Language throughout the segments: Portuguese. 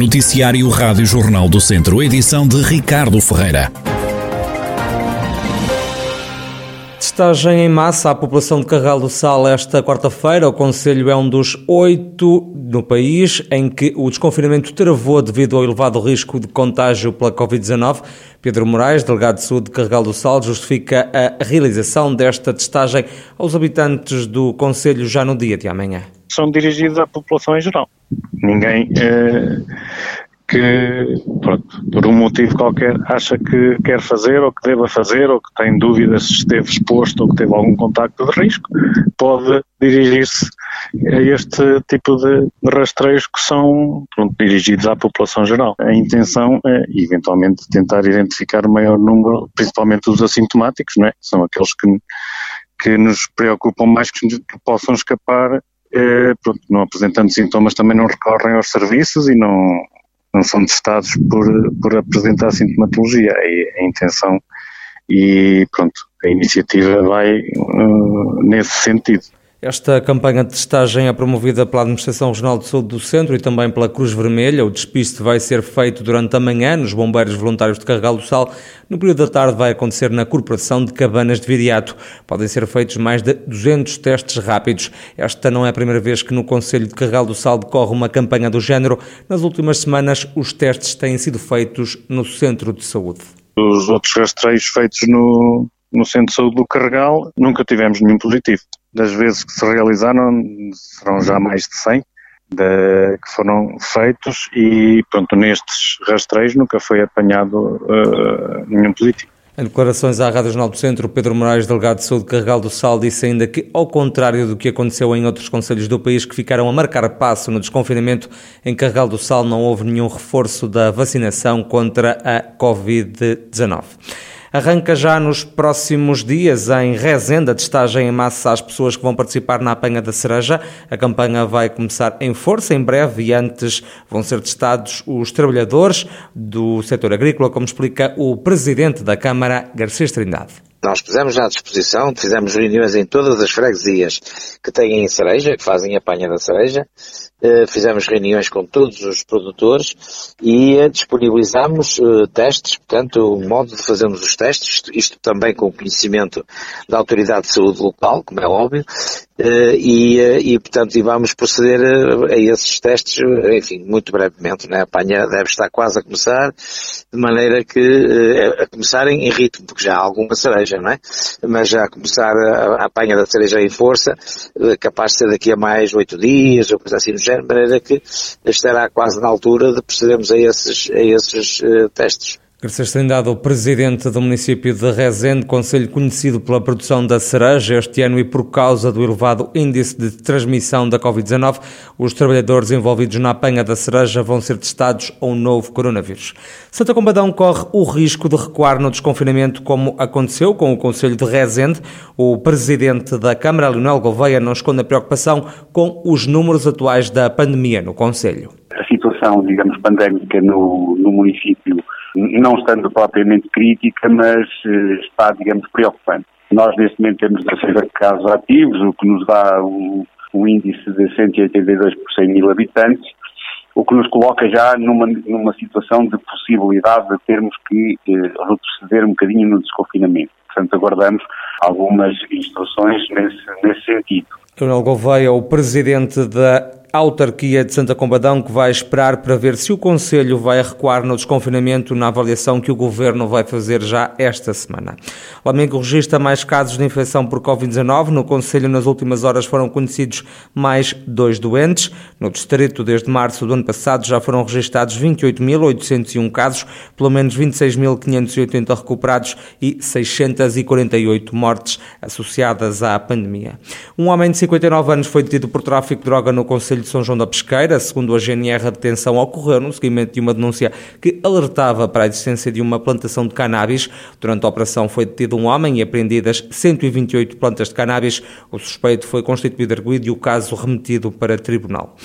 Noticiário Rádio Jornal do Centro, edição de Ricardo Ferreira. Testagem em massa à população de Carral do Sal esta quarta-feira. O Conselho é um dos oito no país em que o desconfinamento travou devido ao elevado risco de contágio pela Covid-19. Pedro Moraes, delegado de saúde de Carregal do Sal, justifica a realização desta testagem aos habitantes do Conselho já no dia de amanhã. São dirigidos à população em geral. Ninguém eh, que, pronto, por um motivo qualquer, acha que quer fazer ou que deva fazer ou que tem dúvidas se esteve exposto ou que teve algum contacto de risco, pode dirigir-se a este tipo de rastreios que são pronto, dirigidos à população geral. A intenção é, eventualmente, tentar identificar o maior número, principalmente os assintomáticos, não é? são aqueles que, que nos preocupam mais que possam escapar eh, pronto, não apresentando sintomas também não recorrem aos serviços e não, não são testados por, por apresentar sintomatologia. É a intenção e pronto, a iniciativa vai uh, nesse sentido. Esta campanha de testagem é promovida pela Administração Regional de Saúde do Centro e também pela Cruz Vermelha. O despiste vai ser feito durante a manhã nos Bombeiros Voluntários de Carregal do Sal. No período da tarde vai acontecer na Corporação de Cabanas de Viriato. Podem ser feitos mais de 200 testes rápidos. Esta não é a primeira vez que no Conselho de Carregal do Sal decorre uma campanha do género. Nas últimas semanas, os testes têm sido feitos no Centro de Saúde. Os outros rastreios feitos no, no Centro de Saúde do Carregal nunca tivemos nenhum positivo das vezes que se realizaram, serão já mais de 100 de, que foram feitos e, pronto, nestes rastreios nunca foi apanhado uh, nenhum positivo. Em declarações à Rádio Jornal do Centro, Pedro Moraes, delegado de saúde de Carregal do Sal, disse ainda que, ao contrário do que aconteceu em outros conselhos do país que ficaram a marcar passo no desconfinamento, em Carregal do Sal não houve nenhum reforço da vacinação contra a Covid-19. Arranca já nos próximos dias em Rezende a testagem em massa às pessoas que vão participar na apanha da cereja. A campanha vai começar em força em breve e antes vão ser testados os trabalhadores do setor agrícola, como explica o presidente da Câmara, Garcês Trindade. Nós pusemos à disposição, fizemos reuniões em todas as freguesias que têm cereja, que fazem apanha da cereja, fizemos reuniões com todos os produtores e eh, disponibilizámos eh, testes, portanto, o modo de fazermos os testes, isto, isto também com o conhecimento da Autoridade de Saúde Local, como é óbvio, e, e, portanto, e vamos proceder a, esses testes, enfim, muito brevemente, né? a apanha deve estar quase a começar, de maneira que, a começar em, ritmo, porque já há alguma cereja, não é? Mas já a começar a, apanha da cereja em força, capaz de ser daqui a mais oito dias, ou coisa assim de maneira que estará quase na altura de procedermos a esses, a esses uh, testes. Garcês Trindade, o presidente do município de Rezende, conselho conhecido pela produção da cereja este ano e por causa do elevado índice de transmissão da Covid-19, os trabalhadores envolvidos na apanha da cereja vão ser testados ao novo coronavírus. Santa Combadão corre o risco de recuar no desconfinamento, como aconteceu com o conselho de Rezende. O presidente da Câmara, Leonel Gouveia, não esconde a preocupação com os números atuais da pandemia no conselho. A situação, digamos, pandémica no, no município não estando propriamente crítica, mas eh, está, digamos, preocupante. Nós, neste momento, temos 16 casos ativos, o que nos dá um, índice de 182 por 100 mil habitantes, o que nos coloca já numa, numa situação de possibilidade de termos que eh, retroceder um bocadinho no desconfinamento. Portanto, aguardamos algumas instruções nesse, nesse sentido. Leonel Gouveia, o presidente da autarquia de Santa Combadão que vai esperar para ver se o Conselho vai recuar no desconfinamento na avaliação que o Governo vai fazer já esta semana. Lamego registra mais casos de infecção por Covid-19. No Conselho, nas últimas horas, foram conhecidos mais dois doentes. No Distrito, desde março do ano passado, já foram registrados 28.801 casos, pelo menos 26.580 recuperados e 648 mortes associadas à pandemia. Um homem de 59 anos foi detido por tráfico de droga no Conselho Conselho de São João da Pesqueira. Segundo a GNR, a detenção ocorreu no seguimento de uma denúncia que alertava para a existência de uma plantação de cannabis. Durante a operação foi detido um homem e apreendidas 128 plantas de cannabis. O suspeito foi constituído arguído e o caso remetido para tribunal.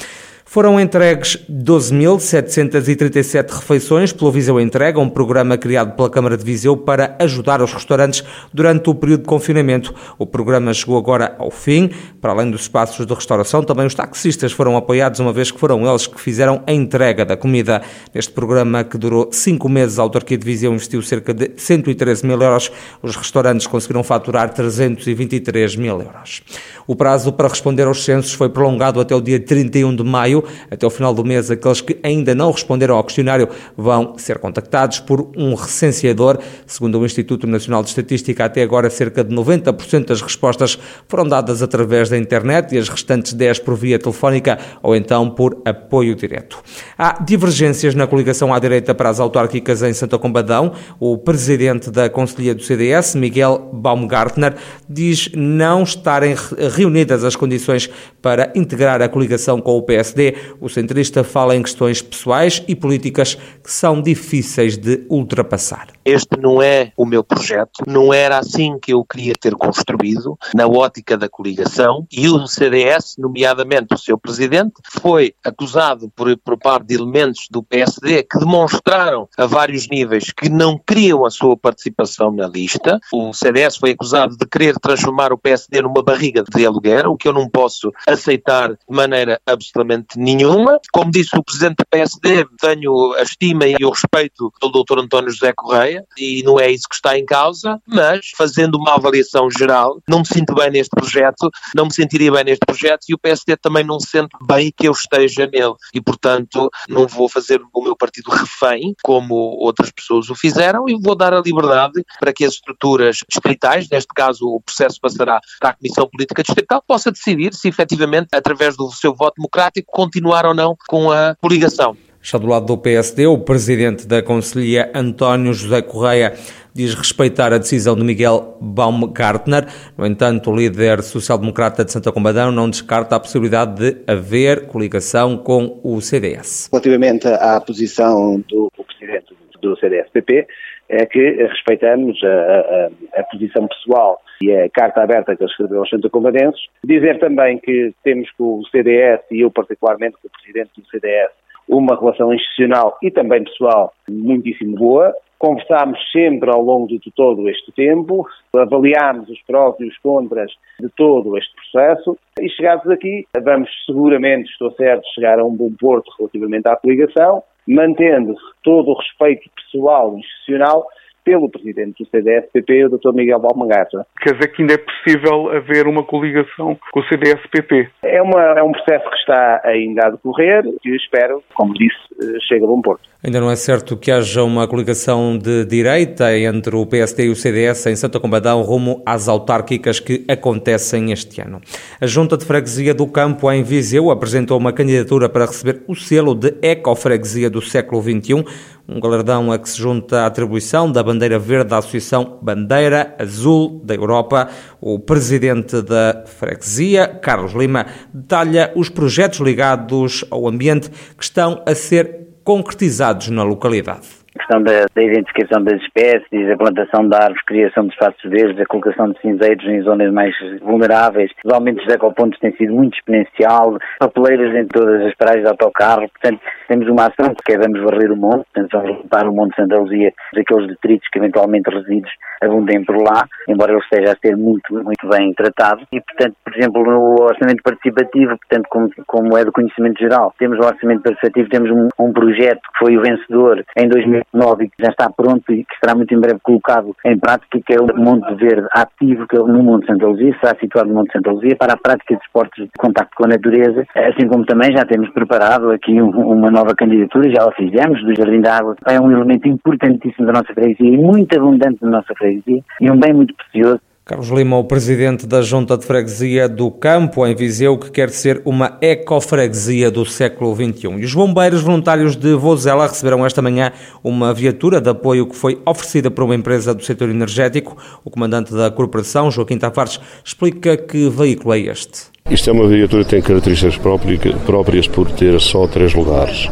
Foram entregues 12.737 refeições pelo Viseu Entrega, um programa criado pela Câmara de Viseu para ajudar os restaurantes durante o período de confinamento. O programa chegou agora ao fim. Para além dos espaços de restauração, também os taxistas foram apoiados, uma vez que foram eles que fizeram a entrega da comida. Neste programa, que durou cinco meses, a autarquia de Viseu investiu cerca de 113 mil euros. Os restaurantes conseguiram faturar 323 mil euros. O prazo para responder aos censos foi prolongado até o dia 31 de maio. Até o final do mês, aqueles que ainda não responderam ao questionário vão ser contactados por um recenseador. Segundo o Instituto Nacional de Estatística, até agora cerca de 90% das respostas foram dadas através da internet e as restantes 10 por via telefónica ou então por apoio direto. Há divergências na coligação à direita para as autárquicas em Santa Combadão. O presidente da Conselhia do CDS, Miguel Baumgartner, diz não estarem reunidas as condições para integrar a coligação com o PSD. O centrista fala em questões pessoais e políticas que são difíceis de ultrapassar. Este não é o meu projeto, não era assim que eu queria ter construído, na ótica da coligação, e o CDS, nomeadamente o seu presidente, foi acusado por, por parte de elementos do PSD que demonstraram a vários níveis que não queriam a sua participação na lista. O CDS foi acusado de querer transformar o PSD numa barriga de aluguer, o que eu não posso aceitar de maneira absolutamente nenhuma. Como disse o presidente do PSD, tenho a estima e o respeito pelo Dr. António José Correia e não é isso que está em causa, mas fazendo uma avaliação geral, não me sinto bem neste projeto, não me sentiria bem neste projeto e o PSD também não se sente bem que eu esteja nele e, portanto, não vou fazer o meu partido refém, como outras pessoas o fizeram, e vou dar a liberdade para que as estruturas distritais, neste caso o processo passará para a Comissão Política Distrital, possa decidir se efetivamente, através do seu voto democrático, continuar ou não com a coligação. Já do lado do PSD, o presidente da Conselhia, António José Correia, diz respeitar a decisão de Miguel Baumgartner. No entanto, o líder social-democrata de Santa Combadão não descarta a possibilidade de haver coligação com o CDS. Relativamente à posição do presidente do CDS-PP, é que respeitamos a, a, a, posição pessoal e a carta aberta que ele escreveu aos Santa Combadenses. Dizer também que temos com o CDS, e eu particularmente com o presidente do CDS, uma relação institucional e também pessoal muitíssimo boa. Conversámos sempre ao longo de todo este tempo, avaliámos os prós e os contras de todo este processo e chegados aqui, vamos seguramente, estou certo, chegar a um bom porto relativamente à coligação, mantendo todo o respeito pessoal e institucional pelo presidente do CDS-PP, o Dr. Miguel Balmangata. Quer dizer que ainda é possível haver uma coligação com o CDS-PP? É, uma, é um processo que está ainda a decorrer e espero, como disse, eh, chegue a bom porto. Ainda não é certo que haja uma coligação de direita entre o PSD e o CDS em Santa Combadão rumo às autárquicas que acontecem este ano. A Junta de Freguesia do Campo em Viseu apresentou uma candidatura para receber o selo de Ecofreguesia do século XXI, um galardão a que se junta a atribuição da bandeira verde da Associação Bandeira Azul da Europa. O presidente da freguesia, Carlos Lima, detalha os projetos ligados ao ambiente que estão a ser concretizados na localidade a questão da, da, identificação das espécies, a plantação de árvores, criação de espaços verdes, a colocação de cinzeiros em zonas mais vulneráveis, os aumentos de ecopontos têm sido muito exponencial, papeleiras em todas as praias de autocarro, portanto, temos uma ação que é vamos varrer o monte, portanto, vamos limpar o monte de Santa Luzia daqueles detritos que eventualmente resíduos abundem por lá, embora ele esteja a ser muito, muito bem tratado. E, portanto, por exemplo, no orçamento participativo, portanto, como, como é do conhecimento geral, temos o orçamento participativo, temos um, um projeto que foi o vencedor em 2009 e que já está pronto e que será muito em breve colocado em prática, que é o Monte Verde Ativo, que é no Monte Santa Luzia, será situado no Monte Santa Luzia, para a prática de esportes de contacto com a natureza, assim como também já temos preparado aqui um, uma nova candidatura, já o fizemos, do Jardim da Água, é um elemento importantíssimo da nossa freguesia e muito abundante da nossa freguesia e um bem muito precioso. Carlos Lima, o presidente da Junta de Freguesia do Campo, em Viseu, que quer ser uma ecofreguesia do século XXI. E os bombeiros voluntários de Vozela receberam esta manhã uma viatura de apoio que foi oferecida por uma empresa do setor energético. O comandante da corporação, Joaquim Tavares, explica que veículo é este. Isto é uma viatura que tem características próprias por ter só três lugares.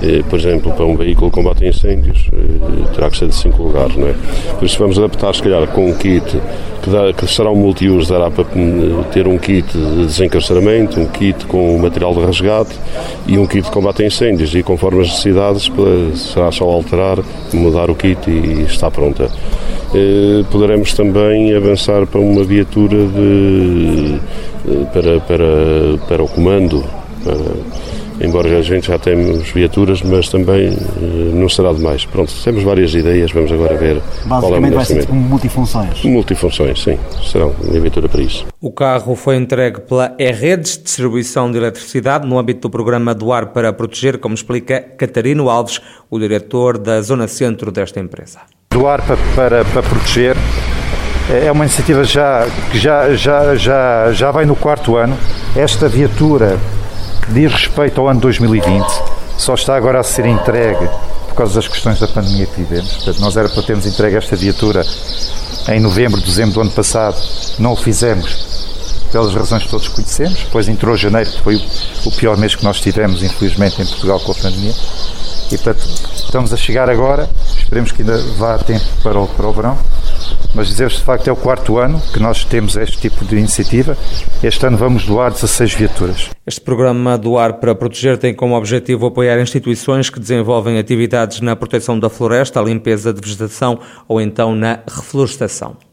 Eh, por exemplo, para um veículo de combate a incêndios, eh, terá que ser de 5 lugares, não é? Por isso vamos adaptar, se calhar, com um kit que, dá, que será um multiuso, dará para eh, ter um kit de desencarceramento, um kit com material de resgate e um kit de combate a incêndios. E conforme as necessidades, será só alterar, mudar o kit e está pronta. Poderemos também avançar para uma viatura de, para, para, para o comando. Para, embora a gente já temos viaturas, mas também eh, não será demais. Pronto, temos várias ideias, vamos agora ver qual é o vai ser como multifunções. Multifunções, sim, serão uma viatura para isso. O carro foi entregue pela E-Redes, Distribuição de Eletricidade, no âmbito do programa do Ar para Proteger, como explica Catarino Alves, o diretor da Zona Centro desta empresa. Do Ar para, para, para Proteger é uma iniciativa já, que já, já, já, já vai no quarto ano. Esta viatura diz respeito ao ano 2020, só está agora a ser entregue por causa das questões da pandemia que vivemos. Portanto, nós era para termos entregue esta viatura em novembro, dezembro do ano passado, não o fizemos pelas razões que todos conhecemos. Depois entrou janeiro, que foi o pior mês que nós tivemos, infelizmente, em Portugal com a pandemia. E, portanto, estamos a chegar agora, esperemos que ainda vá tempo para o, para o verão, mas dizer de facto é o quarto ano que nós temos este tipo de iniciativa. Este ano vamos doar 16 viaturas. Este programa Doar para Proteger tem como objetivo apoiar instituições que desenvolvem atividades na proteção da floresta, a limpeza de vegetação ou então na reflorestação.